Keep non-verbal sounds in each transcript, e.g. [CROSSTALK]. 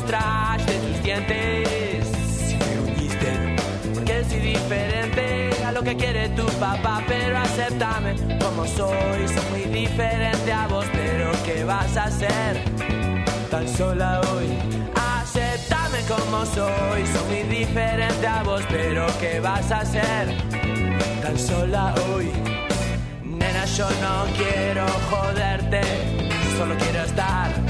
mostraste tus dientes. Si me uniste, porque soy diferente a lo que quiere tu papá, pero acéptame como soy. Soy muy diferente a vos, pero ¿qué vas a hacer? Tan sola hoy. Acéptame como soy. Soy muy diferente a vos, pero ¿qué vas a hacer? Tan sola hoy. Nena, yo no quiero joderte, solo quiero estar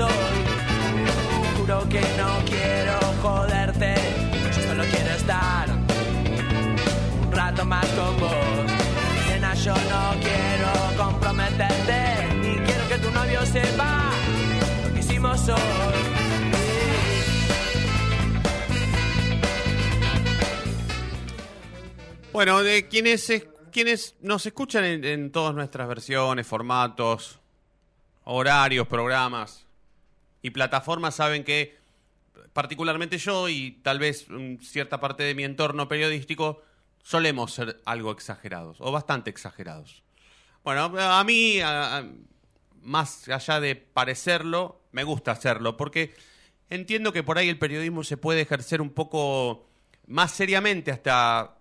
Hoy. Juro que no quiero joderte, yo solo quiero estar un rato más con vos. Nena, yo no quiero comprometerte, ni quiero que tu novio sepa lo que hicimos hoy. Bueno, de quienes, es- quienes nos escuchan en, en todas nuestras versiones, formatos, horarios, programas y plataformas saben que particularmente yo y tal vez mm, cierta parte de mi entorno periodístico solemos ser algo exagerados o bastante exagerados. Bueno, a mí, a- más allá de parecerlo, me gusta hacerlo porque entiendo que por ahí el periodismo se puede ejercer un poco más seriamente, hasta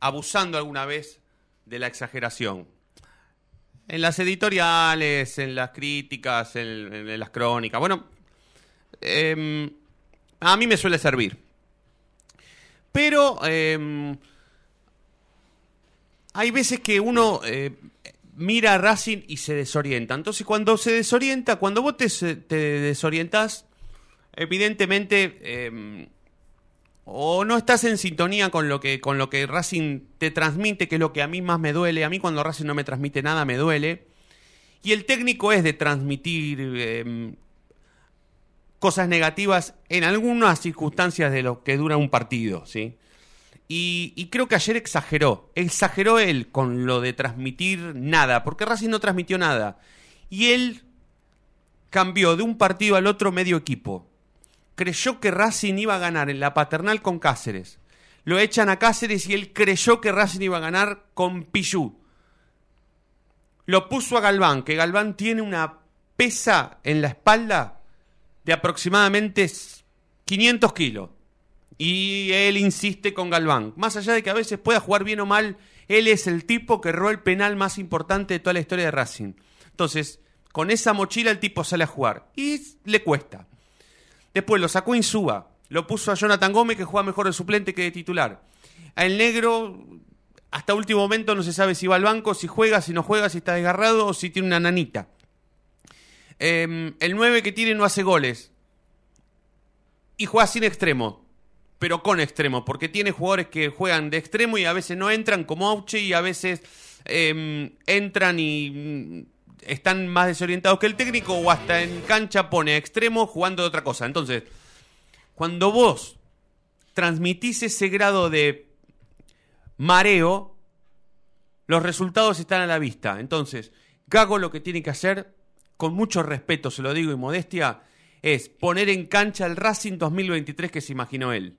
abusando alguna vez de la exageración. En las editoriales, en las críticas, en, en las crónicas. Bueno, em, a mí me suele servir. Pero em, hay veces que uno eh, mira a Racing y se desorienta. Entonces, cuando se desorienta, cuando vos te, te desorientás, evidentemente em, o no estás en sintonía con lo que con lo que Racing te transmite, que es lo que a mí más me duele. A mí cuando Racing no me transmite nada me duele. Y el técnico es de transmitir cosas negativas en algunas circunstancias de lo que dura un partido, ¿sí? Y, creo que ayer exageró. Exageró él con lo de transmitir nada, porque Racing no transmitió nada. Y él cambió de un partido al otro medio equipo. Creyó que Racing iba a ganar en la paternal con Cáceres. Lo echan a Cáceres y él creyó que Racing iba a ganar con Pichú. Lo puso a Galván, que Galván tiene una pesa en la espalda de aproximadamente 500 kilos. Y él insiste con Galván. Más allá de que a veces pueda jugar bien o mal, él es el tipo que erró el penal más importante de toda la historia de Racing. Entonces, con esa mochila el tipo sale a jugar. Y le cuesta. Después lo sacó Insúa. Lo puso a Jonathan Gómez, que juega mejor de suplente que de titular. A el negro, hasta último momento no se sabe si va al banco, si juega, si no juega, si está desgarrado o si tiene una nanita. Eh, el 9 que tiene no hace goles. Y juega sin extremo. Pero con extremo. Porque tiene jugadores que juegan de extremo y a veces no entran, como Auche, y a veces eh, entran y mm, están más desorientados que el técnico. O hasta en cancha pone a extremo jugando de otra cosa. Entonces, cuando vos transmitís ese grado de mareo, los resultados están a la vista. Entonces, Gago lo que tiene que hacer, con mucho respeto se lo digo y modestia, es poner en cancha el Racing 2023 que se imaginó él.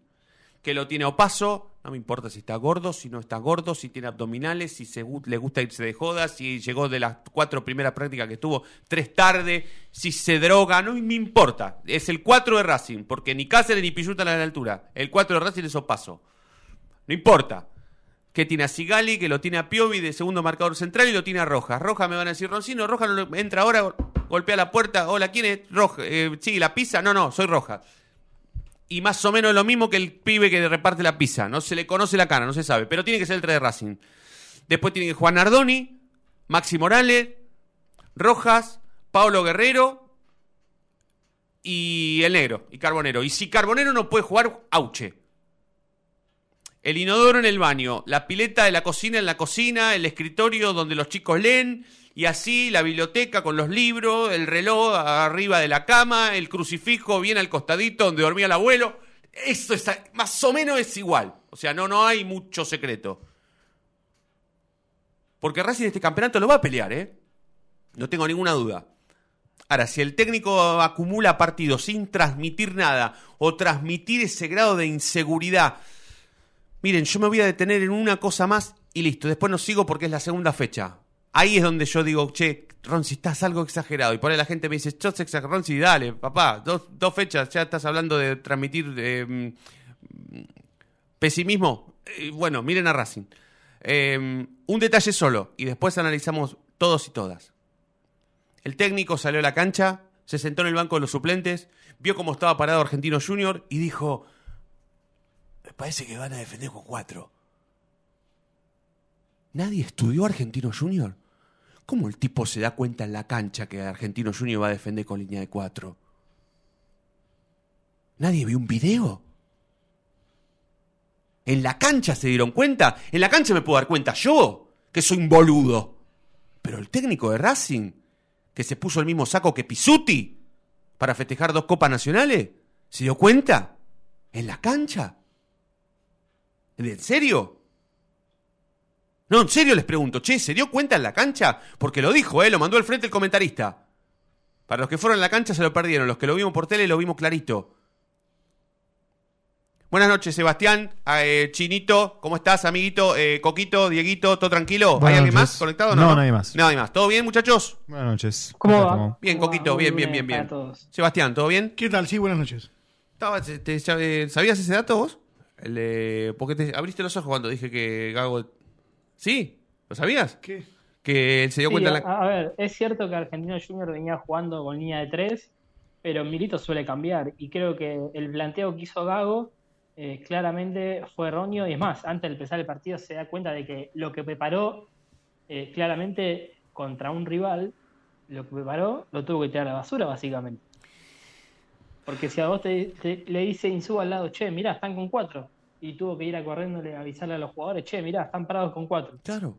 Que lo tiene opaso, no me importa si está gordo, si no está gordo, si tiene abdominales, si se, le gusta irse de joda, si llegó de las cuatro primeras prácticas que estuvo tres tarde, si se droga, no me importa. Es el 4 de Racing, porque ni Cáceres ni Pilluta a la altura. El 4 de Racing es opaso. No importa. Que tiene a Sigali, que lo tiene a Piovi de segundo marcador central y lo tiene a Rojas. Rojas me van a decir, Roncino, Rojas no entra ahora, golpea la puerta. Hola, ¿quién es? Roja. Eh, la pisa. No, no, soy Rojas. y más o menos lo mismo que el pibe que reparte la pizza. No se le conoce la cara, no se sabe, pero tiene que ser el 3 de Racing. Después tiene que Juan Nardoni, Maxi Morales, Rojas, Pablo Guerrero y el negro, y Carbonero. Y si Carbonero no puede jugar, Auche. El inodoro en el baño, la pileta de la cocina en la cocina, el escritorio donde los chicos leen, y así la biblioteca con los libros, el reloj arriba de la cama, el crucifijo bien al costadito donde dormía el abuelo. Eso está, más o menos es igual. O sea, no, no hay mucho secreto. Porque Racing este campeonato lo va a pelear, ¿eh? No tengo ninguna duda. Ahora, si el técnico acumula partidos sin transmitir nada o transmitir ese grado de inseguridad, miren, yo me voy a detener en una cosa más y listo. Después no sigo porque es la segunda fecha. Ahí es donde yo digo, che, Ronzi, estás algo exagerado. Y por ahí la gente me dice, chos exagerado, Ronzi, dale, papá, dos, dos, fechas, ya estás hablando de transmitir eh, pesimismo. Bueno, miren a Racing. Eh, un detalle solo y después analizamos todos y todas. El técnico salió a la cancha, se sentó en el banco de los suplentes, vio cómo estaba parado Argentino Junior y dijo, parece que van a defender con cuatro. ¿Nadie estudió Argentino Junior? ¿Cómo el tipo se da cuenta en la cancha que Argentino Junior va a defender con línea de cuatro? ¿Nadie vio un video? En la cancha se dieron cuenta. En la cancha me puedo dar cuenta yo, que soy un boludo. Pero el técnico de Racing, que se puso el mismo saco que Pisuti para festejar dos copas nacionales, ¿se dio cuenta? ¿En la cancha? ¿En serio? No, en serio les pregunto, che, ¿se dio cuenta en la cancha? Porque lo dijo, ¿eh? Lo mandó al frente el comentarista. Para los que fueron a la cancha se lo perdieron. Los que lo vimos por tele lo vimos clarito. Buenas noches, Sebastián, eh, Chinito, ¿cómo estás, amiguito? Eh, Coquito, Dieguito, ¿todo tranquilo? Buenas ¿Hay alguien noches. más conectado? No, No, nadie más. Nadie más. ¿Todo bien, muchachos? Buenas noches. ¿Cómo ¿Cómo va? Bien, ¿Cómo Coquito, va? bien, bien, bien, bien. Sebastián, ¿todo bien? ¿Qué tal? Sí, buenas noches. Estaba- te- te- eh, ¿Sabías ese dato vos? El, eh, porque te abriste los ojos cuando dije que Gago... ¿Sí? ¿Lo sabías? ¿Qué? Que él se dio Sí, cuenta en a, la... a ver, es cierto que Argentino Junior venía jugando con línea de tres, pero Milito suele cambiar y creo que el planteo que hizo Gago eh, claramente fue erróneo y es más, antes de empezar el partido se da cuenta de que lo que preparó eh, claramente contra un rival, lo que preparó lo tuvo que tirar a la basura básicamente. Porque si a vos te, te- le dice Insú al lado, che, mirá, están con cuatro, y tuvo que ir a corriéndole a avisarle a los jugadores, che, mirá, están parados con cuatro. Claro.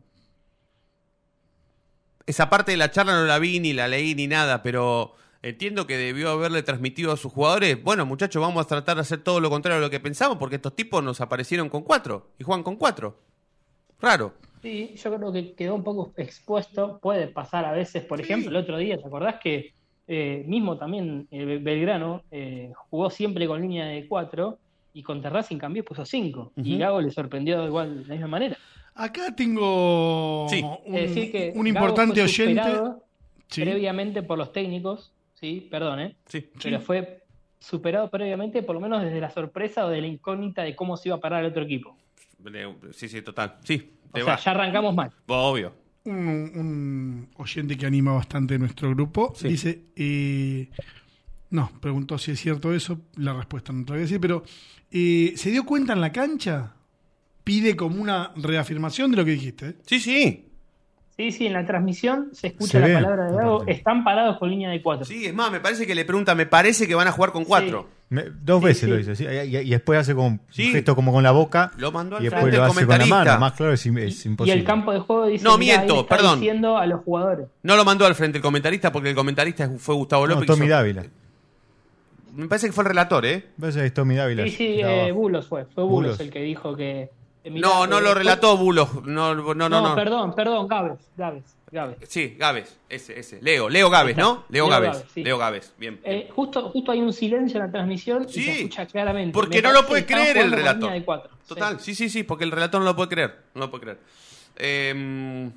Esa parte de la charla no la vi, ni la leí, ni nada, pero entiendo que debió haberle transmitido a sus jugadores, bueno, muchachos, vamos a tratar de hacer todo lo contrario de lo que pensamos, porque estos tipos nos aparecieron con cuatro y juegan con cuatro. Raro. Sí, yo creo que quedó un poco expuesto. Puede pasar a veces, por ejemplo, el otro día, ¿te acordás que eh, mismo también eh, Belgrano eh, jugó siempre con línea de 4 y contra Racing cambió puso 5? Y. Gago le sorprendió igual de la misma manera. Acá tengo Sí. un, Es decir, que un Gago importante fue oyente. Sí. previamente por los técnicos, sí, perdón, ¿eh? Sí. pero fue superado previamente por lo menos desde la sorpresa o de la incógnita de cómo se iba a parar el otro equipo. Sí, sí, total. Sí, O sea, ya arrancamos mal. Obvio. Un, un oyente que anima bastante nuestro grupo. Sí. Dice, eh, no, preguntó si es cierto eso, la respuesta no te la voy a decir, pero eh, ¿se dio cuenta en la cancha? Pide como una reafirmación de lo que dijiste. ¿eh? Sí, sí. Sí, sí, en la transmisión se escucha Se la ve, palabra de Gago, están parados con línea de 4. Sí, es más, me parece que le pregunta, me parece que van a jugar con cuatro. Me- dos Sí, veces sí. lo dice, sí, y, y- y después hace como Sí. un gesto como con la boca Lo mandó al y frente después lo hace con la comentarista. mano. Más claro es, im- es Y imposible. el campo de juego dice No, "Mirá, ahí miento, está perdón. diciendo a los jugadores. No lo mandó al frente el comentarista porque el comentarista fue Gustavo no, López. Tommy hizo- Dávila. Me parece que fue el relator, ¿eh? Me parece que es Tommy Dávila. Sí, sí, eh. Bulos fue. Fue Bulos, Bulos. el que dijo que. Mirá, No, no eh, lo relató Bulos. No, no, no. No, no. perdón, perdón, Gávez. Gávez, Gávez. Sí, Gávez, ese, ese. Leo, Leo Gávez, ¿no? Leo Leo Gávez. Gávez, sí. Leo Gávez, bien. Eh, justo, justo hay un silencio en la transmisión Sí, y se escucha claramente. porque Me no lo puede creer el relator. Total, sí, sí, sí, porque el relator no lo puede creer. No lo puede creer. Eh,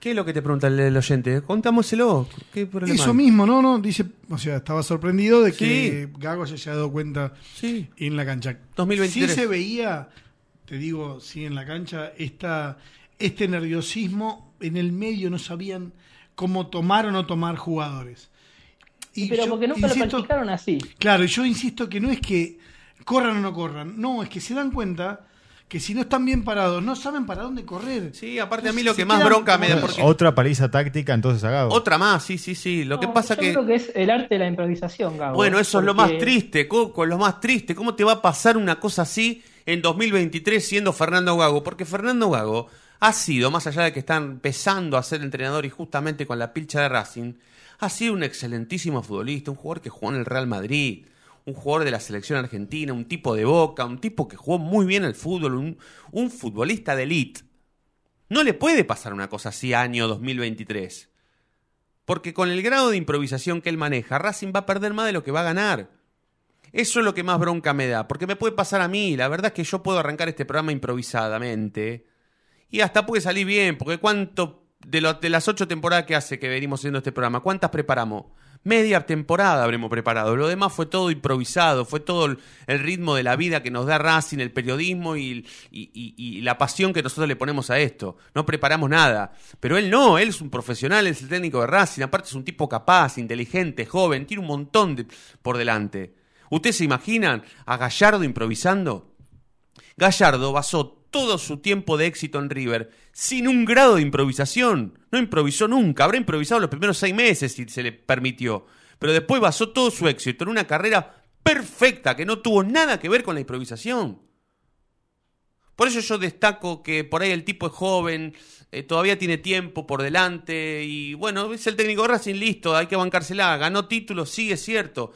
¿Qué es lo que te pregunta el, el oyente? Contámoselo. ¿Qué problema? Eso hay? mismo, ¿no? no Dice, o sea, estaba sorprendido de que Sí. Gago se haya dado cuenta Sí. en la cancha. 2023. Sí se veía, te digo, sí en la cancha, esta, este nerviosismo en el medio, no sabían cómo tomar o no tomar jugadores. Y pero yo porque nunca insisto- lo practicaron así. Claro, y yo insisto que no es que corran o no corran, no, es que se dan cuenta que si no están bien parados, no saben para dónde correr. Sí, aparte a mí lo que más bronca me da porque Otra paliza táctica, entonces a Gago. otra más, sí, sí, sí. Lo que pasa yo que creo que es el arte de la improvisación, Gabo. Bueno, eso es lo más triste, Coco, lo más triste. ¿Cómo te va a pasar una cosa así en 2023 siendo Fernando Gago? Porque Fernando Gago ha sido, más allá de que está empezando a ser entrenador y justamente con la pilcha de Racing, ha sido un excelentísimo futbolista, un jugador que jugó en el Real Madrid, un jugador de la selección argentina, un tipo de boca, un tipo que jugó muy bien al fútbol, un, un futbolista de elite. No le puede pasar una cosa así año 2023. Porque con el grado de improvisación que él maneja, Racing va a perder más de lo que va a ganar. Eso es lo que más bronca me da, porque me puede pasar a mí. La verdad es que yo puedo arrancar este programa improvisadamente. Y hasta puede salir bien, porque cuánto de, lo- de las ocho temporadas que hace que venimos haciendo este programa, ¿cuántas preparamos? Media temporada habremos preparado. Lo demás fue todo improvisado, fue todo el, ritmo de la vida que nos da Racing, el periodismo y, la pasión que nosotros le ponemos a esto. No preparamos nada. Pero él no, él es un profesional, es el técnico de Racing, aparte es un tipo capaz, inteligente, joven, tiene un montón de, por delante. ¿Ustedes se imaginan a Gallardo improvisando? Gallardo basó todo su tiempo de éxito en River sin un grado de improvisación. No improvisó nunca. Habrá improvisado los primeros seis meses si se le permitió. Pero después basó todo su éxito en una carrera perfecta que no tuvo nada que ver con la improvisación. Por eso yo destaco que por ahí el tipo es joven, eh, todavía tiene tiempo por delante y bueno, es el técnico Racing, listo, hay que bancársela, ganó títulos, sí, es cierto.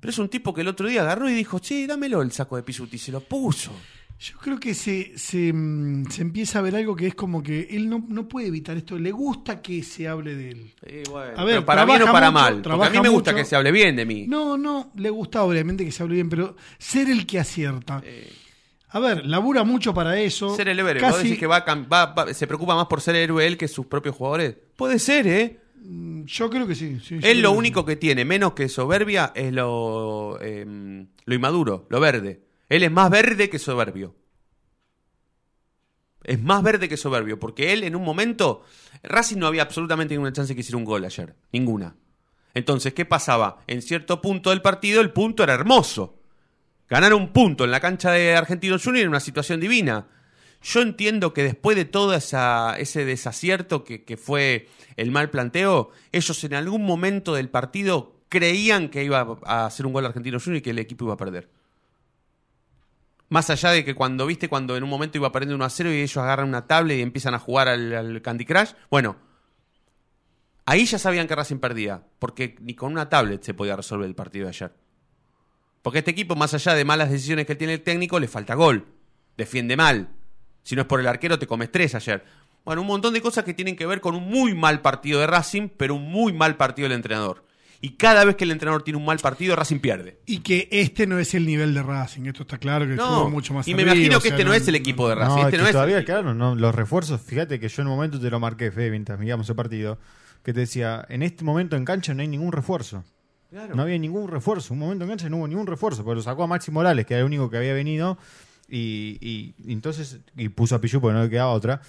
Pero es un tipo que el otro día agarró y dijo, sí, dámelo el saco de Pisuti, se lo puso. Yo creo que se, se, mm, se empieza a ver algo que es como que él no, no puede evitar esto, le gusta que se hable de él. Sí, bueno, A ver, pero para bien o para mucho, mal. Porque a mí me gusta mucho. que se hable bien de mí. No, no, le gusta obviamente que se hable bien, pero ser el que acierta. A ver, labura mucho para eso. Ser el héroe. ¿Vos Casi, decís que va, va- va- se preocupa más por ser héroe él que sus propios jugadores? Puede ser, ¿eh? Yo creo que sí. sí, Él lo único que tiene, menos que soberbia, es lo, eh, lo inmaduro, lo verde. Él es más verde que soberbio. Es más verde que soberbio, porque él en un momento, Racing no había absolutamente ninguna chance que hiciera un gol ayer, ninguna. Entonces, ¿qué pasaba? En cierto punto del partido, el punto era hermoso. Ganar un punto en la cancha de Argentino Junior era una situación divina. Yo entiendo que después de todo esa, ese desacierto que, fue el mal planteo, ellos en algún momento del partido creían que iba a hacer un gol Argentino Junior y que el equipo iba a perder. Más allá de que cuando, viste, cuando en un momento iba perdiendo 1 a 0 y ellos agarran una tablet y empiezan a jugar al, al Candy Crush, bueno, ahí ya sabían que Racing perdía, porque ni con una tablet se podía resolver el partido de ayer. Porque este equipo, más allá de malas decisiones que tiene el técnico, le falta gol. Defiende mal. Si no es por el arquero, te comes tres ayer. Bueno, un montón de cosas que tienen que ver con un muy mal partido de Racing, pero un muy mal partido del entrenador. Y cada vez que el entrenador tiene un mal partido, Racing pierde. Y que este no es el nivel de Racing. Esto está claro que No, estuvo mucho más y me arriba, imagino o que sea, este no es el equipo de Racing. No, este es no que es todavía, claro, no, los refuerzos, fíjate que yo en un momento te lo marqué, Fede, mientras miramos el partido, que te decía, en este momento en cancha no hay ningún refuerzo. Claro. No había ningún refuerzo. Un momento en cancha no hubo ningún refuerzo, porque lo sacó a Maxi Morales, que era el único que había venido, y, y- y entonces, y puso a Pichu porque no le quedaba otra.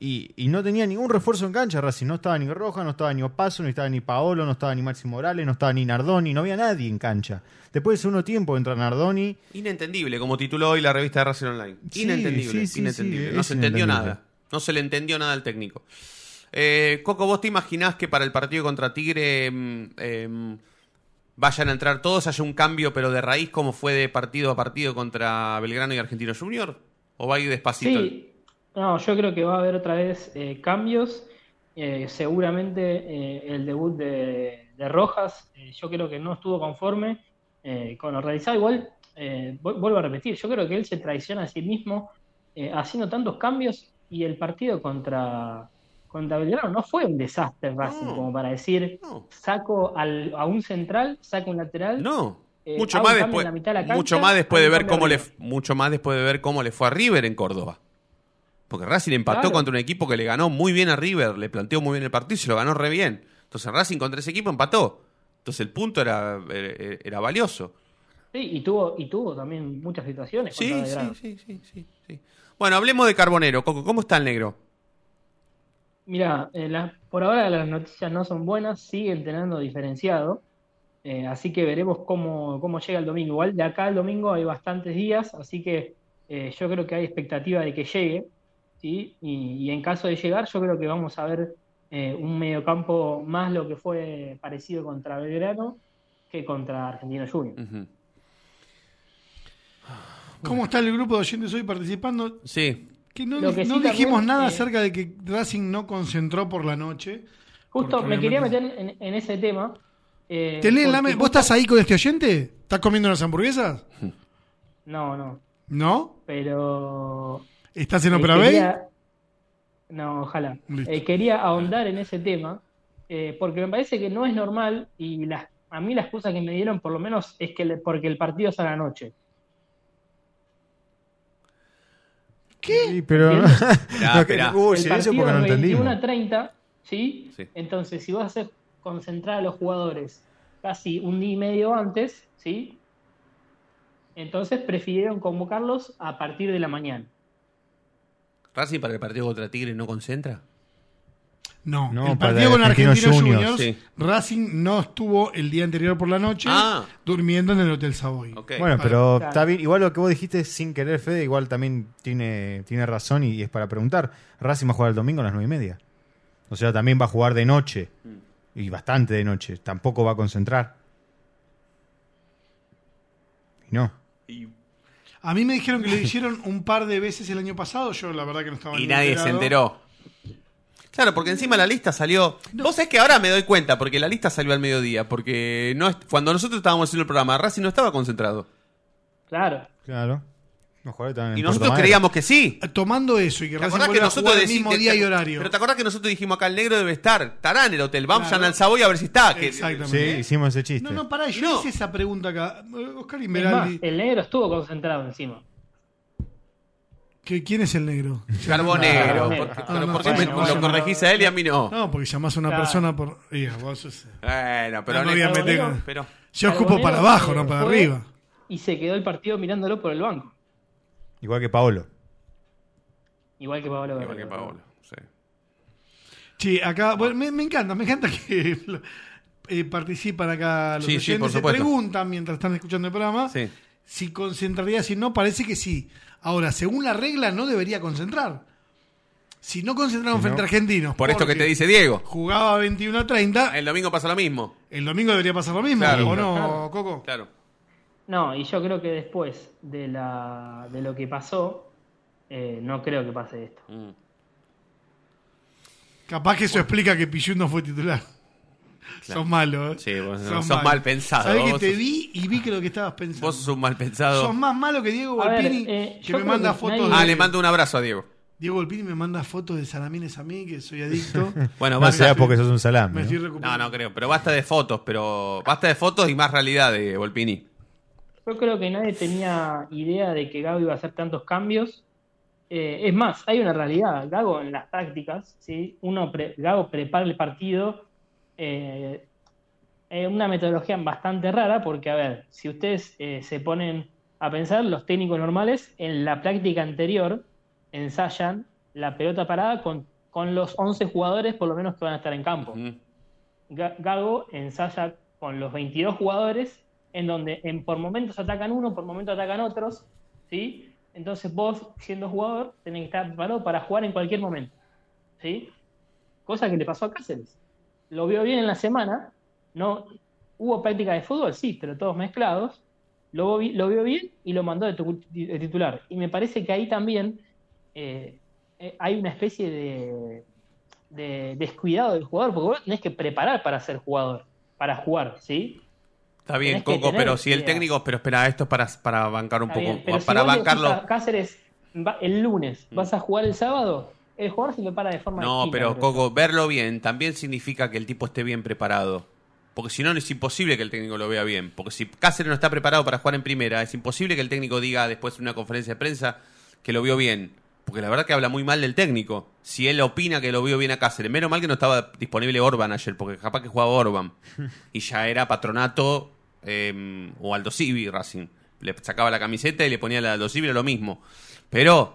Y, y no tenía ningún refuerzo en cancha, Racing. No estaba ni Roja, no estaba ni Opaso, no estaba ni Paolo, no estaba ni Maxi Morales, no estaba ni Nardoni, no había nadie en cancha. Después de segundo tiempo entra Nardoni. Inentendible, como tituló hoy la revista de Racing Online. Sí, inentendible, sí, sí, inentendible. no se entendió nada. No se le entendió nada al técnico. Eh, Coco, ¿vos te imaginás que para el partido contra Tigre mm, em, vayan a entrar todos, haya un cambio, pero de raíz, como fue de partido a partido contra Belgrano y Argentino Junior? ¿O va a ir despacito? Sí, no, yo creo que va a haber otra vez eh, cambios. Eh, seguramente eh, el debut de, de Rojas, eh, yo creo que no estuvo conforme con lo realizado. Igual, eh, vu- vuelvo a repetir, yo creo que él se traiciona a sí mismo haciendo tantos cambios y el partido contra, contra Belgrano no fue un desastre Racing No. como para decir No. saco al, a un central, saco un lateral. No. Eh, mucho más después, en la mitad de la cancha, mucho más después de hago un ver cómo le, mucho más después de ver cómo le fue a River en Córdoba. Porque Racing empató Claro. contra un equipo que le ganó muy bien a River, le planteó muy bien el partido y se lo ganó re bien. Entonces Racing contra ese equipo empató. Entonces el punto era, era, era valioso. Sí, y tuvo, y tuvo también muchas situaciones Sí, sí, sí, sí, sí, sí. Bueno, hablemos de Carbonero. Coco, ¿cómo está el negro? Mira, eh, la- por ahora las noticias no son buenas, sigue entrenando diferenciado, eh, así que veremos cómo, cómo llega el domingo. Igual de acá al domingo hay bastantes días, así que eh, yo creo que hay expectativa de que llegue, ¿sí? Y, y en caso de llegar, yo creo que vamos a ver eh, un mediocampo más lo que fue parecido contra Belgrano que contra Argentino Juniors. Ujú. ¿Cómo está el grupo de oyentes hoy participando? Sí. Que no, Lo que no sí dijimos nada acerca de que Racing no concentró por la noche. Justo me quería meter en, en ese tema. eh, ¿Te leen la porque me- ¿Vos estás ahí con este oyente? ¿Estás comiendo unas hamburguesas? No, no, ¿No? pero ¿Estás en Eh, Opera Bay? quería- No, ojalá. Eh, quería ahondar en ese tema, eh, porque me parece que no es normal y las, a mí la excusa que me dieron por lo menos es que le- porque el partido es a la noche. Sí, pero. Hubo el silencio partido porque no es entendimos. 21 a 30, ¿sí? Sí. Entonces, si vas a hacer concentrar a los jugadores casi un día y medio antes, ¿sí? Entonces prefirieron convocarlos a partir de la mañana. ¿Racing para el partido contra Tigre no concentra? No, No, el para partido con Argentinos Juniors, Juniors, sí. Racing no estuvo el día anterior por la noche Ah. durmiendo en el Hotel Savoy. Ok. Bueno, pero Claro. está bien. Igual lo que vos dijiste sin querer, Fede, igual también tiene, tiene razón y, es para preguntar. Racing va a jugar el domingo a las nueve y media. O sea, también va a jugar de noche. Y bastante de noche. Tampoco va a concentrar. Y no. Y, A mí me dijeron que lo hicieron un par de veces el año pasado. Yo, la verdad, que no estaba y nadie se enterado. enteró. Claro, porque encima la lista salió. Vos sabés que ahora me doy cuenta, porque la lista salió al mediodía. Porque no es- cuando nosotros estábamos haciendo el programa, Racing no estaba concentrado. Claro. Claro. Y nosotros creíamos que sí. Tomando eso y que ¿Te acordás que a nosotros el mismo día y horario. Pero te acordás que nosotros dijimos acá el negro debe estar. Estará en el hotel. Vamos Claro. al Savoy a ver si está. que- Exactamente. Sí, hicimos ese chiste. No, no, pará, yo No. hice esa pregunta acá. Eh, Oscar Es más, Inveraldi. el negro estuvo concentrado encima. ¿Qué- ¿Quién es el negro? Carbonero. Carbonero. ¿Por qué- Ah, pero no, ¿por qué bueno, me- bueno, lo corregís a él y a mí no? No, porque llamás a una Claro. persona por. Iya, vos sos- Bueno, pero No a pero- Yo Carbonero, para abajo, eh, no para arriba. Y se quedó el partido mirándolo por el banco. Igual que Paolo. Igual que Pablo Igual que. Paolo. sí. Sí, acá, bueno, me, me encanta, me encanta que [LAUGHS] eh, participan acá los Sí, sí, oyentes, por se preguntan mientras están escuchando el programa Sí. si concentraría, si no, parece que sí. Ahora, según la regla, no debería concentrar. Si no concentraron Si frente no- a Argentinos, Por esto que te dice Diego. Jugaba 21 a 30, El domingo pasa lo mismo. el domingo debería pasar lo mismo, Claro. ¿o no, Claro. Coco? Claro. No, y yo creo que después de, la, de lo que pasó, eh, no creo que pase esto. Mm. Capaz que eso explica que Pichut no fue titular. Sos malo, ¿eh? Sí, vos Sos sos mal pensado, Sabés que te sos- vi y vi que lo que estabas pensando. Vos sos un mal pensado. Sos más malo que Diego Volpini, eh, que me manda que fotos nadie- de... Ah, le mando un abrazo a Diego. Diego Volpini me manda fotos de salamines a mí, que soy adicto. [LAUGHS] Bueno, No basta. sea porque sos un salame. me ¿no? estoy No, recuperando. no creo. Pero basta de fotos, pero. Basta de fotos y más realidad de Volpini. Yo creo que nadie tenía idea de que Gago iba a hacer tantos cambios. Eh, es más, hay una realidad. Gago en las tácticas, ¿sí? Uno pre- Gago prepara el partido. eh, eh, una metodología bastante rara, porque, a ver, si ustedes eh, se ponen a pensar, los técnicos normales en la práctica anterior ensayan la pelota parada con, con los 11 jugadores, por lo menos, que van a estar en campo. Ga- Gago ensaya con los 22 jugadores, en donde en, por momentos atacan uno, por momentos atacan otros, ¿sí? Entonces vos, siendo jugador, tenés que estar preparado para jugar en cualquier momento, ¿sí? Cosa que le pasó a Cáceres. Lo vio bien en la semana, no hubo práctica de fútbol, sí, pero todos mezclados. Lo, lo vio bien y lo mandó de, tu- titular. Y me parece que ahí también eh, eh, hay una especie de, de descuidado del jugador, porque vos tenés que preparar para ser jugador, para jugar, ¿sí? Está bien, Coco, pero si el técnico. Pero espera, esto es para, para bancar un Está poco. bien, pero si para bancarlo. a Cáceres, el lunes, ¿vas a jugar el sábado? El jugador se prepara de forma No, distinta, pero. Coco, verlo bien también significa que el tipo esté bien preparado. Porque si no, es imposible que el técnico lo vea bien. Porque si Cáceres no está preparado para jugar en primera, es imposible que el técnico diga después en una conferencia de prensa que lo vio bien. Porque la verdad que habla muy mal del técnico. Si él opina que lo vio bien a Cáceres. Menos mal que no estaba disponible Orban ayer, porque capaz que jugaba Orban. [LAUGHS] Y ya era patronato eh, o Aldo Civi Racing. Le sacaba la camiseta y le ponía la Aldo Civi, era lo mismo. Pero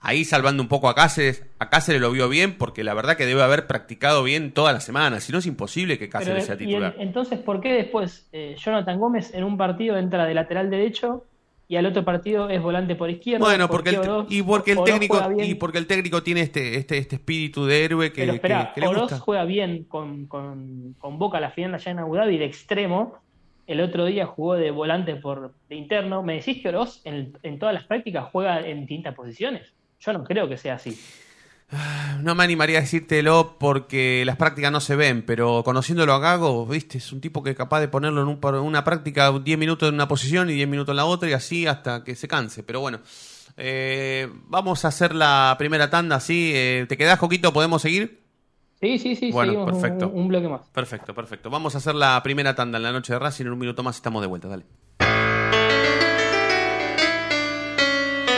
ahí salvando un poco a Cáceres, a Cáceres lo vio bien porque la verdad que debe haber practicado bien toda la semana, si no es imposible que Cáceres Pero, sea y titular. en- entonces, ¿por qué después eh, Jonathan Gómez en un partido entra de lateral derecho y al otro partido es volante por izquierda? Bueno, ¿Por porque el, y porque el Oroz técnico y porque el técnico tiene este este este espíritu de héroe que, Pero que- que le Oroz gusta. juega bien con, con, con Boca la final allá en Abu Dhabi de extremo. El otro día jugó de volante por de interno. ¿Me decís que Oroz en, en todas las prácticas juega en distintas posiciones? Yo no creo que sea así. [SIGHS] No me animaría a decírtelo porque las prácticas no se ven, pero conociéndolo a Gago, viste, es un tipo que es capaz de ponerlo en un una práctica 10 minutos en una posición y 10 minutos en la otra y así hasta que se canse. Pero bueno, eh, vamos a hacer la primera tanda, ¿sí? Eh, ¿Te quedás, Coquito? ¿Podemos seguir? Sí, sí, sí, Bueno, perfecto. Un, un bloque más. Perfecto, perfecto. Vamos a hacer la primera tanda en la noche de Racing. En un minuto más estamos de vuelta, dale.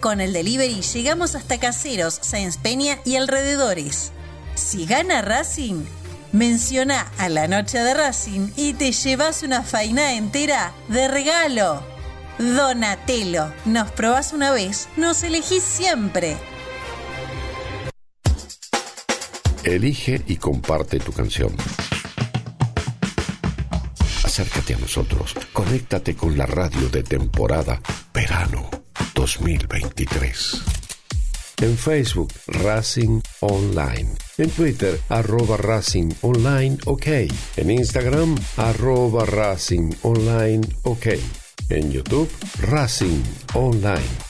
Con el delivery llegamos hasta Caseros, Sáenz Peña y alrededores. Si gana Racing, menciona a la noche de Racing y te llevas una faina entera de regalo. Donatello, nos probás una vez, nos elegís siempre. Elige y comparte tu canción. Acércate a nosotros. Conéctate con la radio de temporada Verano 2023. En Facebook, Racing Online. En Twitter, arroba Racing Online OK. En Instagram, arroba Racing Online OK. En YouTube, Racing Online.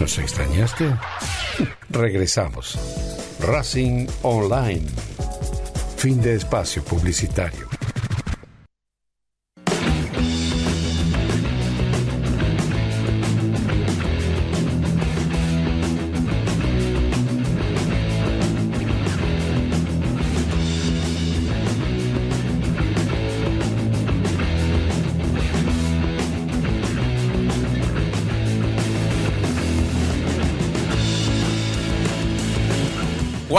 ¿Nos extrañaste? Regresamos. Racing Online. Fin de espacio publicitario.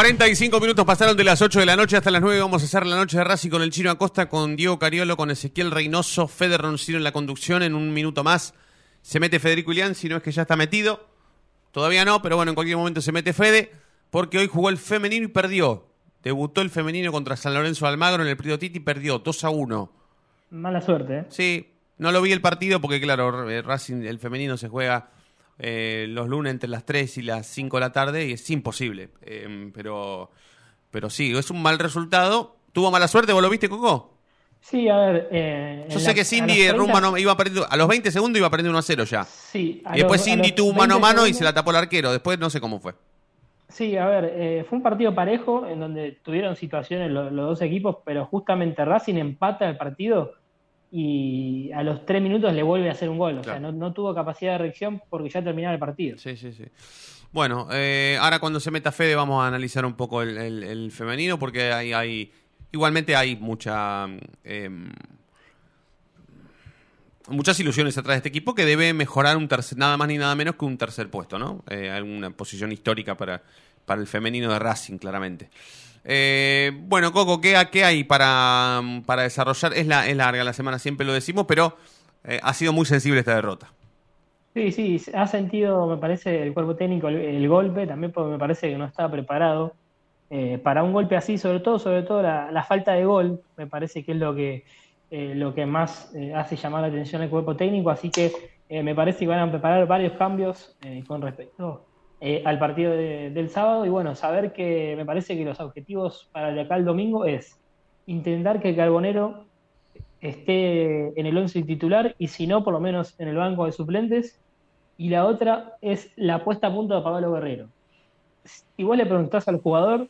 45 minutos pasaron de las 8 de la noche hasta las 9. Vamos a hacer la noche de Racing con el Chino Acosta, con Diego Cariolo, con Ezequiel Reynoso, Fede Roncino en la conducción. En un minuto más se mete Federico Ilián, si no es que ya está metido. Todavía no, pero bueno, en cualquier momento se mete Fede, porque hoy jugó el femenino y perdió. Debutó el femenino contra San Lorenzo de Almagro en el Prido Titi y perdió 2 a 1. Mala suerte, ¿eh? Sí, no lo vi el partido porque, claro, eh, Racing, el femenino se juega eh, los lunes entre las 3 y las 5 de la tarde y es imposible. Eh, pero, pero sí, es un mal resultado. ¿Tuvo mala suerte? ¿Vos lo viste, Coco? Sí, a ver. eh, Yo sé la- que Cindy los 30 Rumba no, iba perdiendo, a los 20 segundos iba perdiendo 1 a 0 ya. Sí, Y después los- Cindy los tuvo un mano a 20 mano y se la tapó el arquero. Después no sé cómo fue. Sí, a ver, eh, fue un partido parejo en donde tuvieron situaciones lo- los, dos equipos, pero justamente Racing empata el partido y a los tres minutos le vuelve a hacer un gol. O sea, no, no tuvo capacidad de reacción porque ya terminaba el partido. Sí, sí, sí. Bueno, eh, ahora cuando se meta Fede vamos a analizar un poco el, el- el femenino porque hay, hay igualmente hay mucha em, muchas ilusiones atrás de este equipo que debe mejorar un tercer, nada más ni nada menos que un tercer puesto, ¿no? Eh, alguna posición histórica para, para el femenino de Racing, claramente. Eh, bueno, Coco, ¿qué, hay para, desarrollar? Es, la, es larga la semana, siempre lo decimos, pero eh, ha sido muy sensible esta derrota. Sí, sí, ha sentido, me parece, el cuerpo técnico el, golpe, también porque me parece que no estaba preparado eh, para un golpe así, sobre todo, sobre todo la, falta de gol, me parece que es lo que, eh, lo que más hace llamar la atención al cuerpo técnico, así que me parece que van a preparar varios cambios con respecto eh, al partido de- del sábado y bueno, saber que me parece que los objetivos para el de acá el domingo es intentar que Carbonero esté en el 11 titular y si no, por lo menos en el banco de suplentes. Y la otra es la puesta a punto de Pablo Guerrero. Si vos le preguntás al jugador,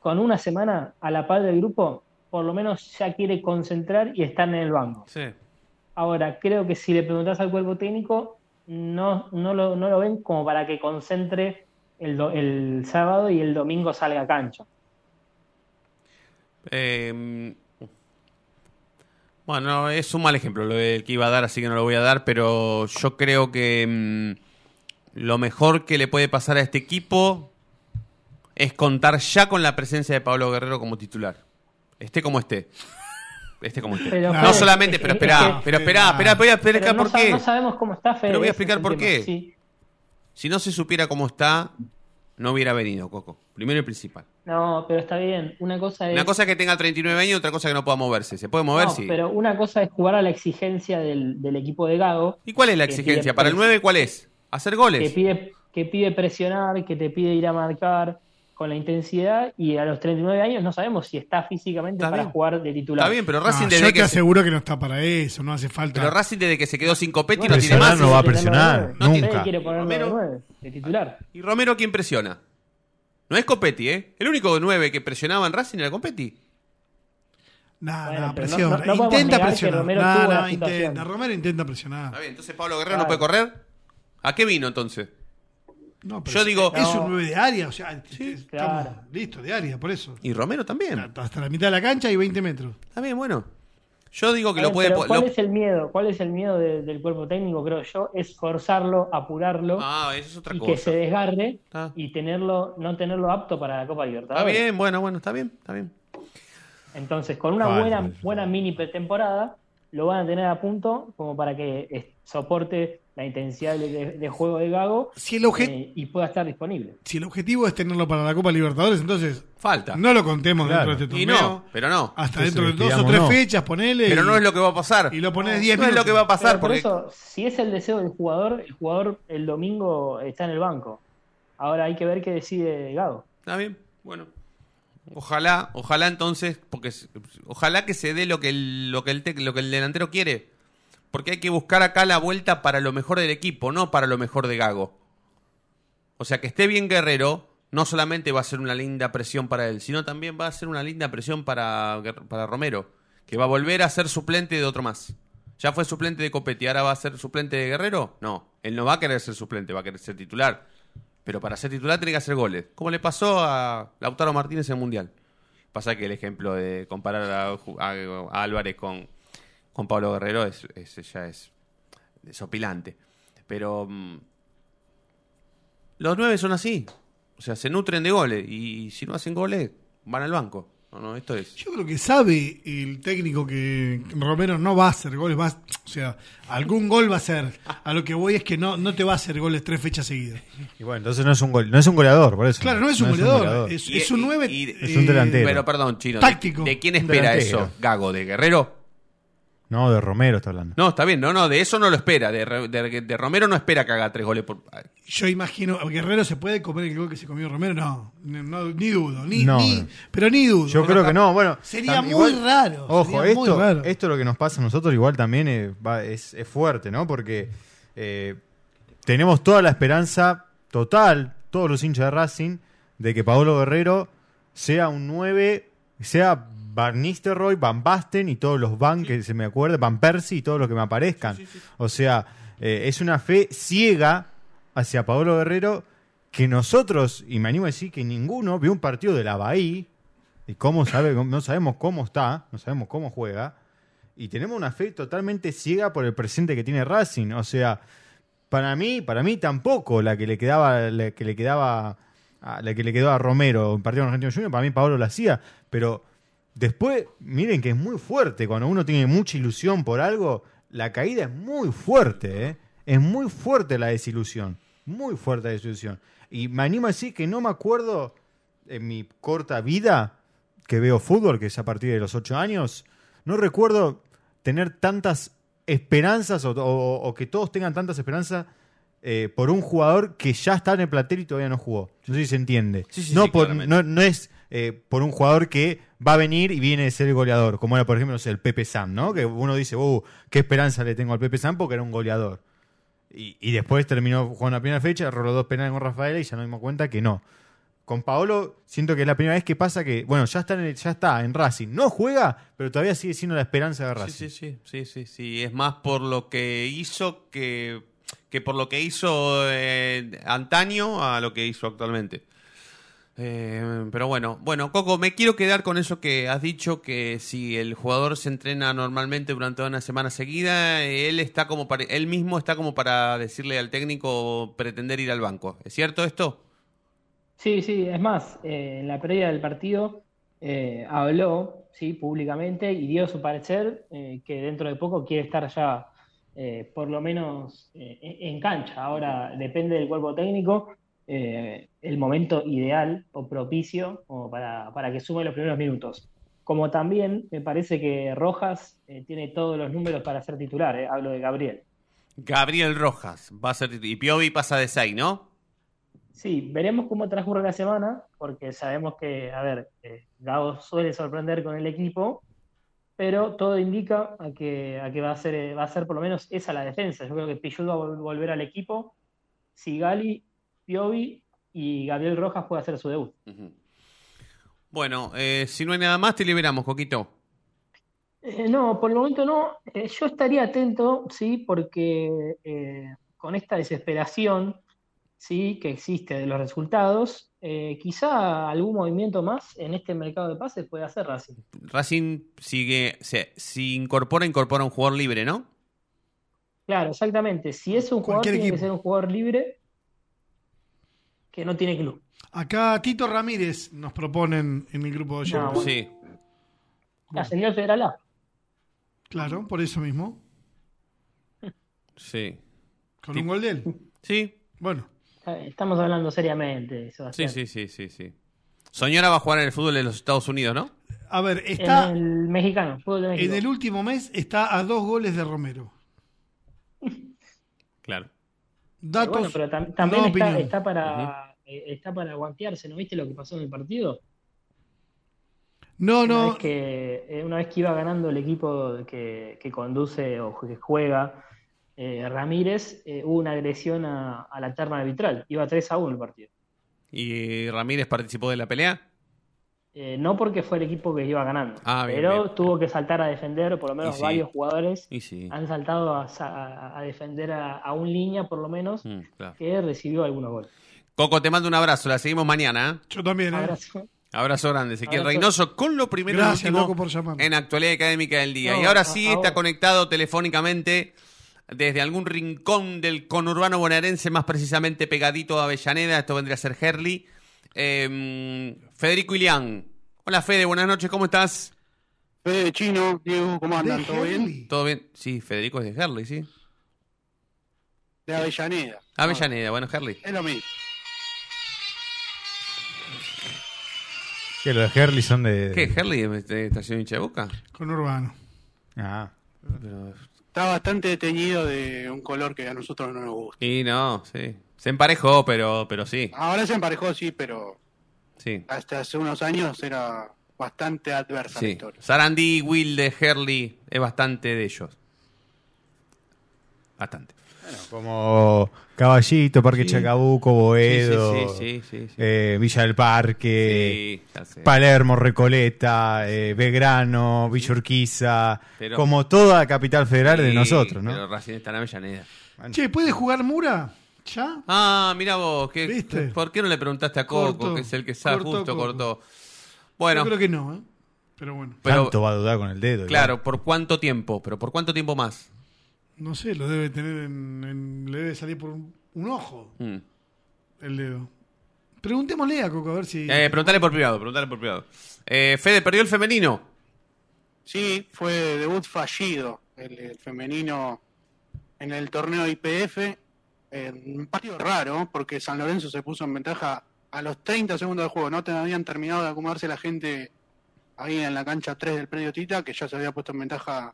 con una semana a la par del grupo, por lo menos ya quiere concentrar y estar en el banco. Sí. Ahora, creo que si le preguntás al cuerpo técnico, no, no, lo, no lo ven como para que concentre el, el sábado y el domingo salga a cancha. Eh, bueno, es un mal ejemplo lo que iba a dar, así que no lo voy a dar, pero yo creo que mm, lo mejor que le puede pasar a este equipo es contar ya con la presencia de Pablo Guerrero como titular. Esté como esté. Esté como esté. Pero, no Fede, solamente, es pero que- espera, es que- pero espera, espera, voy a explicar Pero no, por qué. no sabemos cómo está Fede. Pero voy a explicar por qué. Sí. Si no se supiera cómo está, no hubiera venido, Coco. Primero y principal. No, pero está bien. Una cosa es. Una cosa es que tenga 39 años, otra cosa es que no pueda moverse. ¿Se puede mover? No, sí. pero una cosa es jugar a la exigencia del, del equipo de Gago. ¿Y cuál es la que exigencia? Para el pres- 9, ¿cuál es? Hacer Que goles. pide, que pide presionar, que te pide ir a marcar con la intensidad. Y a los 39 años no sabemos si está físicamente Está para bien. jugar de titular. Está bien, pero Racing No, desde yo te que se- aseguro que no está para eso, no hace falta. Pero Racing desde que se quedó sin Copetti Bueno, no tiene presionar más. no va a presionar, de nueve. nunca. Quiere de Romero- nueve, de titular. ¿Y Romero quién presiona? No es Copetti, ¿eh? El único 9 que presionaba en Racing era Copetti. Nada, Bueno, no- presiona. no- no intenta presionar. Romero situación. intenta. Romero intenta presionar. Está bien, entonces Pablo Guerrero no puede correr. ¿A qué vino entonces? No, pero Yo es- digo- Es un 9 de área, o sea, estamos claro. listos de área, por eso. Y Romero también. Hasta la mitad de la cancha y 20 metros. Está bien, bueno. Yo digo que lo puede. pero ¿Cuál lo- es el miedo? ¿Cuál es el miedo de- del cuerpo técnico? Creo yo, es forzarlo, apurarlo Ah, eso es otra y que cosa. se desgarre Ah. y tenerlo, no tenerlo apto para la Copa Está Libertadores. bien, bueno, bueno, está bien, está bien. Entonces, con una Vale, buena, vale. buena mini pretemporada, lo van a tener a punto como para que soporte la intensidad de, juego de Gago Si el, obje- eh, y pueda estar disponible. si el objetivo es tenerlo para la Copa Libertadores, entonces Falta. no lo contemos Claro. dentro de este y torneo. no, pero no. Hasta Entonces, dentro de dos o tres no. fechas, ponele. Pero y- no es lo que va a pasar. Y lo pones 10 No es minutos. lo que va a pasar por porque eso, si es el deseo del jugador, el jugador el domingo está en el banco. Ahora hay que ver qué decide Gago. Está bien, bueno. Ojalá, ojalá entonces, porque ojalá que se dé lo que el, lo que el, tec- lo que el delantero quiere. Porque hay que buscar acá la vuelta para lo mejor del equipo, no para lo mejor de Gago. O sea, que esté bien Guerrero, no solamente va a ser una linda presión para él, sino también va a ser una linda presión para, para Romero, que va a volver a ser suplente de otro más. Ya fue suplente de Copetti, ahora va a ser suplente de Guerrero. No, él no va a querer ser suplente, va a querer ser titular. Pero para ser titular tiene que hacer goles, como le pasó a Lautaro Martínez en el Mundial. Pasa que el ejemplo de comparar a, Álvarez con, con Pablo Guerrero es, es- ya es desopilante. Pero mm, los nueve son así. O sea, se nutren de goles. Y si no hacen goles, van al banco. No, no, esto es. Yo creo que sabe el técnico que Romero no va a hacer goles, va a- o sea, algún gol va a hacer. A lo que voy es que no, no te va a hacer goles tres fechas seguidas. Y bueno, entonces no es un gol, no es un goleador, por eso. Claro, no es un goleador, es, Y- es un y- nueve. y- Es un delantero. Pero perdón, Chino. ¿de- Táctico. ¿De, quién Un espera delantero. eso? ¿Gago? ¿De Guerrero? No, de Romero está hablando. No, está bien. No, no, de eso no lo espera. De, de- de Romero no espera que haga tres goles por. Yo imagino, Guerrero se puede comer el gol que se comió Romero, no, no, ni dudo, ni, No, ni- pero ni dudo. Yo creo que no, bueno. Sería muy raro, Ojo, sería muy esto, raro. esto lo que nos pasa a nosotros igual también es, va- es, es fuerte, ¿no? Porque eh, tenemos toda la esperanza total, todos los hinchas de Racing, de que Paolo Guerrero sea un 9, sea Van Nistelrooy, Van Basten y todos los Van que se me acuerde, Van Persie y todos los que me aparezcan. O sea, eh, es una fe ciega hacia Paolo Guerrero que nosotros, y me animo a decir que ninguno, vio un partido de la Bahía y cómo sabe, [LAUGHS] no sabemos cómo está, no sabemos cómo juega, y tenemos una fe totalmente ciega por el presente que tiene Racing. O sea, para mí, para mí tampoco la que le quedaba, la que le quedaba, la que le quedó a Romero en partido con Argentino Junior, para mí Pablo lo hacía, pero después, miren que es muy fuerte, cuando uno tiene mucha ilusión por algo, la caída es muy fuerte, ¿eh? es muy fuerte la desilusión, muy fuerte la desilusión. Y me animo a decir que no me acuerdo en mi corta vida que veo fútbol, que es a partir de los ocho años, no recuerdo tener tantas esperanzas o- o que todos tengan tantas esperanzas eh, por un jugador que ya está en el plantel y todavía no jugó. No sé si se entiende. Sí, sí, no, sí, por- claramente. no, no es eh, por un jugador que va a venir y viene de ser el goleador, como era, por ejemplo, no sé, el Pepe Sam, ¿no? Que uno dice, uh, qué esperanza le tengo al Pepe Sam porque era un goleador. Y, y después terminó jugando la primera fecha, roló dos penales con Rafaela y ya nos dimos cuenta que no. Con Paolo siento que es la primera vez que pasa que, bueno, ya está en, el- ya está en Racing. No juega, pero todavía sigue siendo la esperanza de Racing. Sí, sí, sí, sí, sí, sí. Es más por lo que hizo que, que por lo que hizo eh, antaño a lo que hizo actualmente. Eh, pero bueno, bueno, Coco, me quiero quedar con eso que has dicho, que si el jugador se entrena normalmente durante una semana seguida, él está como para, él mismo está como para decirle al técnico pretender ir al banco. ¿Es cierto esto? Sí, sí, es más, eh, en la previa del partido habló, sí, públicamente y dio su parecer que dentro de poco quiere estar ya eh, por lo menos eh, en en cancha. Ahora depende del cuerpo técnico eh, el momento ideal o propicio como para, para que sume los primeros minutos. Como también me parece que Rojas tiene todos los números para ser titular, hablo de Gabriel. Gabriel Rojas va a ser titu- y Piovi pasa de 6, ¿no? Sí, veremos cómo transcurre la semana, porque sabemos que, a ver, Gago suele sorprender con el equipo, pero todo indica a que, a que va a ser, eh, va a ser por lo menos esa la defensa. Yo creo que Pichul va a vol- volver al equipo, Sigali, Piovi y Gabriel Rojas puede hacer su debut. Bueno, eh, si no hay nada más, te liberamos, Coquito. Eh, no, por el momento no. Eh, yo estaría atento, sí, porque con esta desesperación, sí, que existe de los resultados, eh, quizá algún movimiento más en este mercado de pases puede hacer Racing. Racing sigue, se, si incorpora, incorpora un jugador libre, ¿no? Claro, exactamente. Si es un jugador, tiene que ser un jugador libre que no tiene club. Acá Tito Ramírez nos proponen en el grupo de No, bueno. Sí. Ascendió al Federal A. Claro, por eso mismo. Sí. Con un gol de él. Sí, Bueno, Estamos hablando seriamente, sí, Sebastián. sí, sí, sí, sí. Soñora va a jugar en el fútbol de los Estados Unidos, ¿no? a ver, En está el mexicano, fútbol de México. en el último mes está a dos goles de Romero. [LAUGHS] Claro. Datos, Bueno, pero tam- también no está, está para eh, está para guantearse, ¿no viste lo que pasó en el partido? No, Una no, vez que, eh, una vez que iba ganando el equipo que, que conduce o que juega eh, Ramírez, eh, hubo una agresión a, a la terna arbitral. Iba 3 a 1 el partido. ¿Y Ramírez participó de la pelea? Eh, no porque fue el equipo que iba ganando, Ah, bien, pero bien. tuvo que saltar a defender, por lo menos Y sí. varios jugadores Y sí. han saltado a, a- a defender a, a un línea, por lo menos, Mm, claro. que recibió algunos goles. Coco, te mando un abrazo. La seguimos mañana. ¿eh? Yo también, ¿eh? Abrazo. Abrazo grande, Ezequiel. Reynoso, con lo primero Gracias, último loco, por en actualidad académica del día. No, y ahora sí está conectado telefónicamente desde algún rincón del conurbano bonaerense, más precisamente pegadito a Avellaneda. Esto vendría a ser Herli. Eh, Federico Ilián. Hola, Fede, buenas noches, ¿cómo estás? Fede Chino, Diego, ¿cómo andan? De ¿Todo bien? ¿Todo bien? Sí, Federico es de Herli, sí. De Avellaneda. Avellaneda, bueno, Herli. Es lo mismo. Que los de Herley son de. ¿Qué? ¿Herli está haciendo hincha de boca? Con Urbano. Ah. Pero- Está bastante teñido de un color que a nosotros no nos gusta. Y no, sí. Se emparejó, pero, pero sí. Ahora se emparejó, sí, pero Sí. hasta hace unos años era bastante adversa la Sí. historia. Sarandí, Wilde, Herley, es bastante de ellos. Bastante. Como Caballito, Parque Sí. Chacabuco, Boedo, Sí, sí, sí, sí, sí. eh, Villa del Parque. Palermo, Recoleta, eh, Belgrano, Villa Urquiza, Pero- como toda capital federal de nosotros, ¿no? Pero Racing está en Avellaneda. Che, ¿puede jugar Mura? ¿Ya? Ah, mira vos, ¿qué, ¿Viste? ¿por qué no le preguntaste a Coco, Cortó, que es el que sabe cortó justo, cortó? Bueno, Yo creo que no, ¿eh? Pero bueno. pero Tanto va a dudar con el dedo. claro, ¿por cuánto tiempo? ¿Pero por cuánto tiempo más? No sé, lo debe tener en, en- le debe salir por un, un ojo Mm. el dedo. Preguntémosle a Coco a ver si. Eh, preguntale por privado, preguntale por privado. Eh, Fede, ¿perdió el femenino? Sí, fue debut fallido el, el femenino en el torneo IPF. Eh, un partido raro, porque San Lorenzo se puso en ventaja a los 30 segundos del juego. No te habían terminado de acomodarse la gente ahí en la cancha 3 del predio Tita, que ya se había puesto en ventaja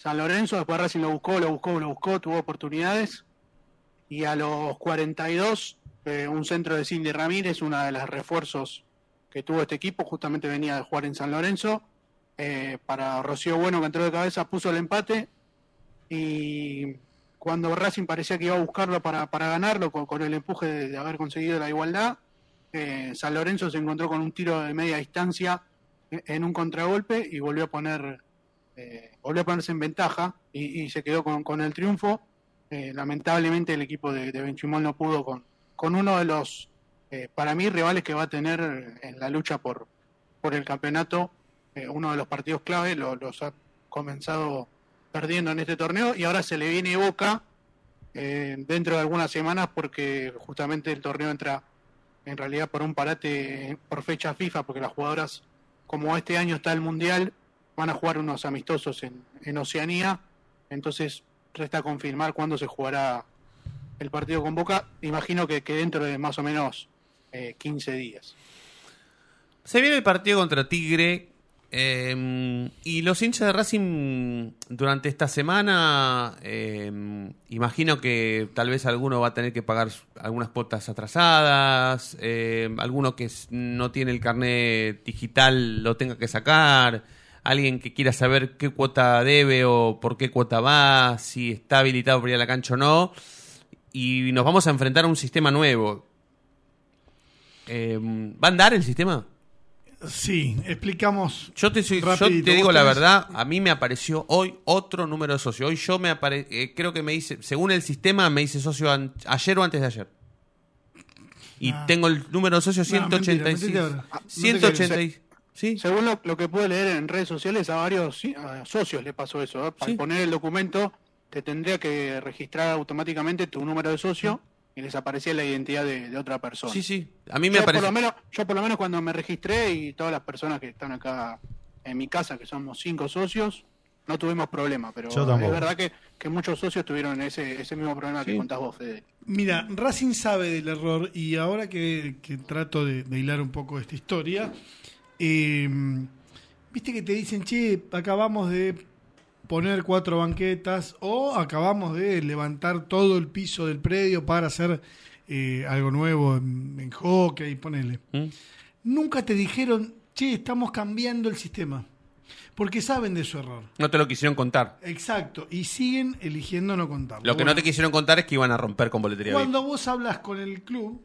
San Lorenzo. Después Racing lo buscó, lo buscó, lo buscó, tuvo oportunidades. Y a los 42, eh, un centro de Cindy Ramírez, una de las refuerzos que tuvo este equipo, justamente venía de jugar en San Lorenzo. Eh, para Rocío Bueno, que entró de cabeza, puso el empate. Y cuando Racing parecía que iba a buscarlo para, para ganarlo, con, con el empuje de, haber conseguido la igualdad, eh, San Lorenzo se encontró con un tiro de media distancia en un contragolpe y volvió a poner eh, volvió a ponerse en ventaja y, se quedó con, con el triunfo. Eh, lamentablemente el equipo de, de Benchimol no pudo con, con uno de los, eh, para mí, rivales que va a tener en la lucha por, por el campeonato, eh, uno de los partidos clave, lo- los ha comenzado perdiendo en este torneo y ahora se le viene Boca dentro de algunas semanas porque justamente el torneo entra en realidad por un parate por fecha FIFA porque las jugadoras como este año está el Mundial van a jugar unos amistosos en, en Oceanía. Entonces resta confirmar cuándo se jugará el partido con Boca. Imagino que, dentro de más o menos eh, 15 días. Se viene el partido contra Tigre. eh, y los hinchas de Racing durante esta semana, eh, imagino que tal vez alguno va a tener que pagar algunas cuotas atrasadas, eh, alguno que no tiene el carnet digital lo tenga que sacar, alguien que quiera saber qué cuota debe o por qué cuota va, si está habilitado para ir a la cancha o no. Y nos vamos a enfrentar a un sistema nuevo. Eh, ¿Va a andar el sistema? Sí, explicamos. Yo te, soy- yo te digo la tenés- verdad, a mí me apareció hoy otro número de socio. Hoy yo me apare eh, creo que me hice, según el sistema, me hice socio an- ayer o antes de ayer. Y Ah. tengo el número de socio No, mentira, 186. mentira ahora. Ah, no te 186. ¿Sí? Según lo, lo que pude leer en redes sociales, a varios sí, a socios le pasó eso. ¿eh? Para Sí. poner el documento, te tendría que registrar automáticamente tu número de socio y les aparecía la identidad de, de otra persona. Sí, sí. A mí me yo, por apareció. lo menos, yo por lo menos cuando me registré y todas las personas que están acá en mi casa, que somos cinco socios, no tuvimos problema. Pero Yo es verdad que, que muchos socios tuvieron ese, ese mismo problema que contás vos, Fede. Mira, Racing sabe del error y ahora que, que trato de, de hilar un poco esta historia, eh, viste que te dicen, che, acabamos de poner cuatro banquetas o acabamos de levantar todo el piso del predio para hacer eh, algo nuevo en, en hockey, ponele. ¿Mm? Nunca te dijeron, che, estamos cambiando el sistema, porque saben de su error. No te lo quisieron contar. Exacto, y siguen eligiendo no contarlo. Lo que no te quisieron contar es que iban a romper con boletería VIP. cuando vos hablas con el club,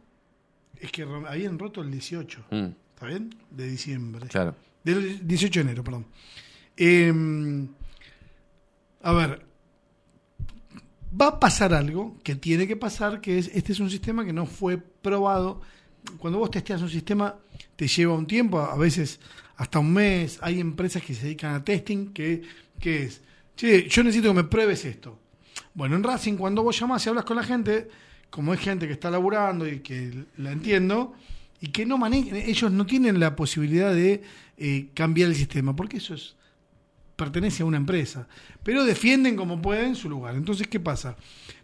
es que habían roto el 18, Mm, ¿está bien? De diciembre. claro. Del 18 de enero, perdón. Eh, a ver, va a pasar algo que tiene que pasar, que es, este es un sistema que no fue probado. Cuando vos testeas un sistema, te lleva un tiempo, a veces hasta un mes. Hay empresas que se dedican a testing, que, que es, che, yo necesito que me pruebes esto. Bueno, en Racing, cuando vos llamás y hablas con la gente, como es gente que está laburando y que la entiendo, y que no manejan, ellos no tienen la posibilidad de eh, cambiar el sistema, porque eso es pertenece a una empresa, pero defienden como pueden su lugar. Entonces, ¿qué pasa?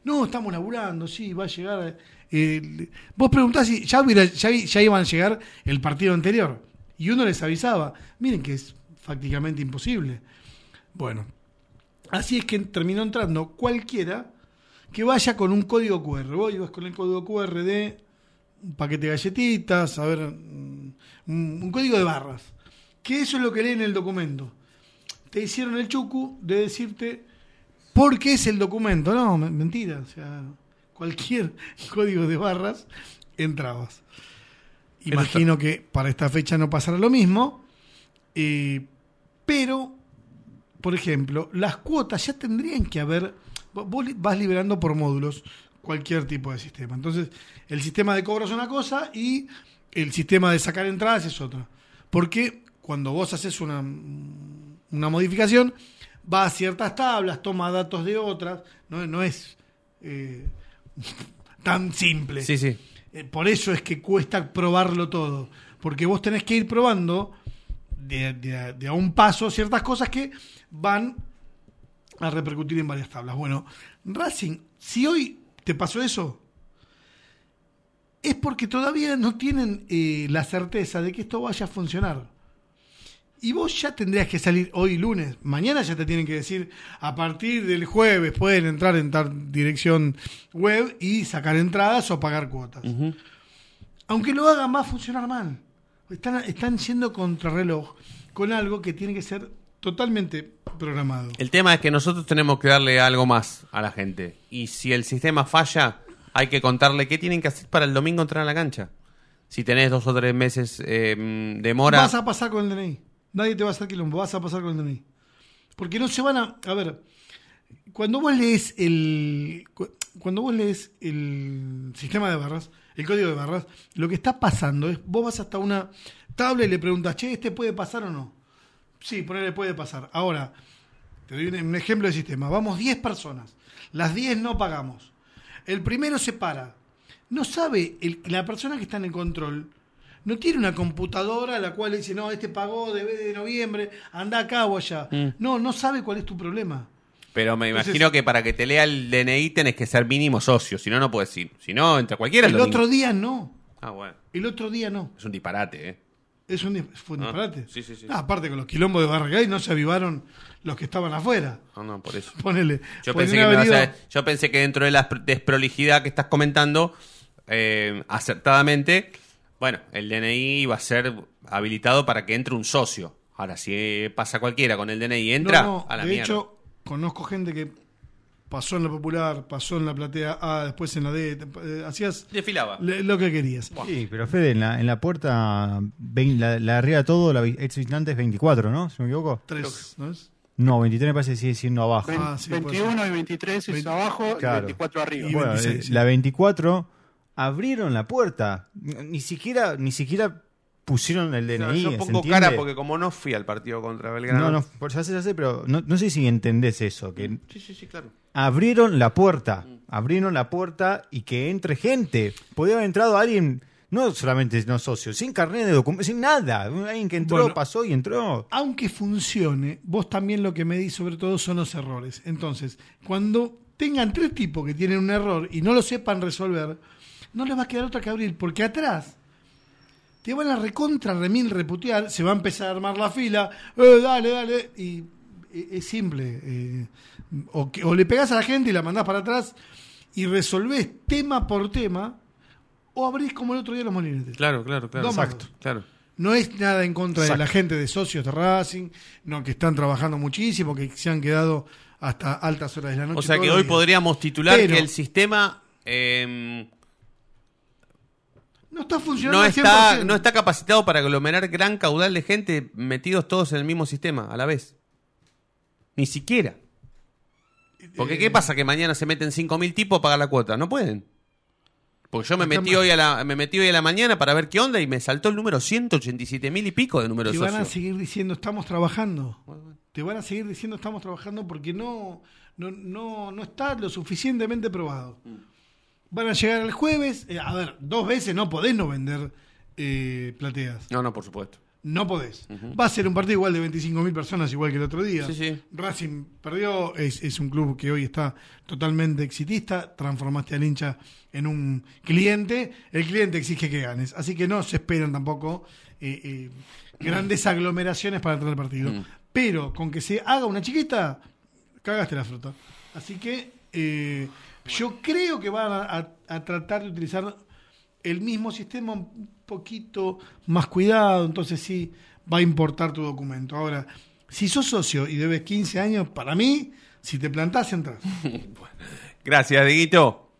No, estamos laburando, sí, va a llegar. eh, vos preguntás si ya, hubiera- ya, ya iban a llegar el partido anterior, y uno les avisaba, miren que es prácticamente imposible. Bueno, así es que terminó entrando cualquiera que vaya con un código QR. Vos ibas con el código QR de un paquete de galletitas, a ver, mm, un, un código de barras. Que eso es lo que lee en el documento. Te hicieron el chucu de decirte por qué es el documento. No, me- mentira. O sea, cualquier [LAUGHS] código de barras entrabas. Imagino que para esta fecha no pasará lo mismo. eh, pero, por ejemplo, las cuotas ya tendrían que haber. vo- Vos vas liberando por módulos cualquier tipo de sistema. Entonces, el sistema de cobro es una cosa y el sistema de sacar entradas es otra. Porque cuando vos haces una, una modificación, va a ciertas tablas, toma datos de otras, no, no es eh, [LAUGHS] tan simple. Sí, sí. Eh, por eso es que cuesta probarlo todo. Porque vos tenés que ir probando de, de- de a un paso ciertas cosas que van a repercutir en varias tablas. Bueno, Racing, si hoy te pasó eso, es porque todavía no tienen eh, la certeza de que esto vaya a funcionar. Y vos ya tendrías que salir hoy lunes. Mañana ya te tienen que decir, a partir del jueves pueden entrar en tal dirección web y sacar entradas o pagar cuotas. Aunque lo hagan, va a funcionar mal. Están, están yendo contrarreloj con algo que tiene que ser totalmente programado. El tema es que nosotros tenemos que darle algo más a la gente. Y si el sistema falla, hay que contarle qué tienen que hacer para el domingo entrar a la cancha. Si tenés dos o tres meses eh, demora. Vas a pasar con el DNI. Nadie te va a hacer quilombo. Vas a pasar con el DNI. Porque no se van a. A ver, cuando vos lees el. cu- Cuando vos lees el sistema de barras, el código de barras, lo que está pasando es. Vos vas hasta una tabla y le preguntas, che, ¿este puede pasar o no? Sí, ponele puede pasar. Ahora, te doy un, un ejemplo de sistema. Vamos 10 personas. Las 10 no pagamos. El primero se para. No sabe, el- la persona que está en el control no tiene una computadora a la cual le dice, no, este pagó de, de noviembre, anda acá o allá. Mm. No, no sabe cuál es tu problema. Pero me Entonces- imagino que para que te lea el DNI tenés que ser mínimo socio. Si no, no puedes ir. Si no, entra cualquiera. El otro día no. Ah, bueno. El otro día no. Es un disparate, ¿eh? Es un, fue un Ah, disparate. sí, sí, sí. Ah, aparte con los quilombos de Barragay no se avivaron los que estaban afuera. No, no, por eso. Ponele. Yo podrían pensé, que me haber ibas a- ido- yo pensé que dentro de la pr- desprolijidad que estás comentando, eh, acertadamente, bueno, el DNI iba a ser habilitado para que entre un socio. Ahora, si pasa cualquiera con el DNI entra, No, no, a la de mierda. hecho, conozco gente que pasó en la popular, pasó en la platea A, después en la D, te- eh, hacías Desfilaba. le- lo que querías. Sí, pero Fede, en la, en la puerta, vein- la, la de arriba de todo, la ex visitante es 24, ¿no? Si no me equivoco. Tres, ¿no es? No, 23 me parece que sigue siendo abajo. Ven- Ah, sí, puede 21 y 23 es abajo Claro. y 24 arriba. Y Bueno, 26, eh, sí. la 24 abrieron la puerta. Ni siquiera, ni siquiera pusieron el O sea, DNI. yo ¿se pongo entiende? cara porque como no fui al partido contra Belgrano. No, no, por- ya sé, ya sé, pero no, no sé si entendés eso. Que Sí, sí, sí, claro. abrieron la puerta. Abrieron la puerta y que entre gente. Podía haber entrado alguien, no solamente no socio, sin carnet de documento, sin nada. Alguien que entró, Bueno. pasó y entró. Aunque funcione, vos también lo que medís sobre todo son los errores. Entonces, cuando tengan tres tipos que tienen un error y no lo sepan resolver, no les va a quedar otra que abrir, porque atrás te van a recontra remil reputear, se va a empezar a armar la fila, eh, dale, dale, y eh, es simple. eh, o, que- o le pegás a la gente y la mandás para atrás y resolvés tema por tema, o abrís como el otro día los molinetes. Claro, claro, claro. Dos Exacto. Claro. No es nada en contra de la gente de socios de Racing, no que están trabajando muchísimo, que se han quedado hasta altas horas de la noche. O sea que hoy podríamos titular Pero- que el sistema eh, No está funcionando no está, 100%. no está capacitado para aglomerar gran caudal de gente metidos todos en el mismo sistema a la vez. Ni siquiera. Porque Eh, ¿qué pasa? Que mañana se meten 5.000 tipos a pagar la cuota. No pueden. Porque yo me metí, hoy a la, me metí hoy a la mañana para ver qué onda y me saltó el número 187.000 y pico de números Te van a seguir diciendo estamos trabajando. Te van a seguir diciendo estamos trabajando porque no, no, no, no está lo suficientemente probado. Mm. Van a llegar el jueves. eh, a ver, dos veces no podés no vender eh, plateas. No, no, por supuesto. No podés. Va a ser un partido igual de 25.000 personas, igual que el otro día. Sí, sí. Racing perdió, es, es un club que hoy está totalmente exitista. Transformaste al hincha en un cliente. El cliente exige que ganes. Así que no se esperan tampoco eh, grandes aglomeraciones para entrar al partido. Mm. Pero con que se haga una chiquita, cagaste la fruta. Así que yo creo que van a, a- a tratar de utilizar el mismo sistema un poquito más cuidado, entonces sí va a importar tu documento. Ahora, si sos socio y debes 15 años, para mí, si te plantás, entras. [LAUGHS] Gracias, Dieguito.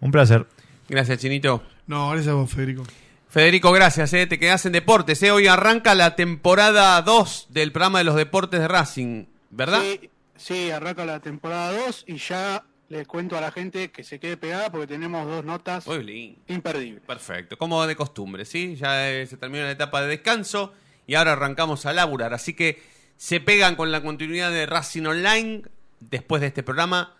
Un placer. Gracias, Chinito. No, gracias a vos, Federico. Federico, gracias, eh. te quedás en deportes. eh. Hoy arranca la temporada 2 del programa de los deportes de Racing, ¿verdad? Sí, sí, arranca la temporada 2 y ya les cuento a la gente que se quede pegada porque tenemos dos notas imperdibles. Perfecto, como de costumbre, ¿sí? Ya eh, se terminó la etapa de descanso y ahora arrancamos a laburar. Así que se pegan con la continuidad de Racing Online después de este programa.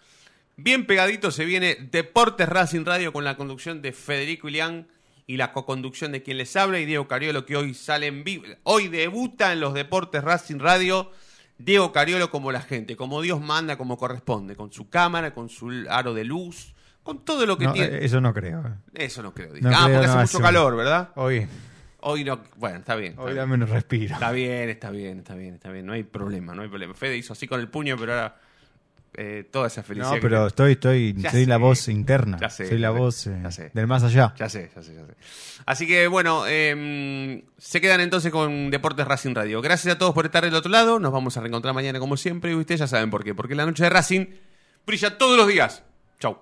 Bien pegadito se viene Deportes Racing Radio con la conducción de Federico Ilián y la coconducción de quien les habla y Diego Cariolo que hoy sale en vivo. Hoy debuta en los Deportes Racing Radio. Diego Cariolo como la gente, como Dios manda, como corresponde, con su cámara, con su aro de luz, con todo lo que No, tiene. eh, eso no creo. eh. Eso no creo. No ah, creo, porque no, hace mucho calor, ¿verdad? Hoy, Hoy no. Bueno, está bien. Está, hoy bien. dame un respiro. Está bien, está bien, está bien, está bien. No hay problema, no hay problema. Fede hizo así con el puño, pero ahora eh, toda esa felicidad. No, pero estoy, estoy, Ya soy sé. la voz interna. Ya sé, soy la ya voz eh, sé. del más allá. Ya sé, ya sé, ya sé. Así que bueno, eh, se quedan entonces con Deportes Racing Radio. Gracias a todos por estar del otro lado. Nos vamos a reencontrar mañana como siempre. Y ustedes ya saben por qué. Porque la noche de Racing brilla todos los días. Chau.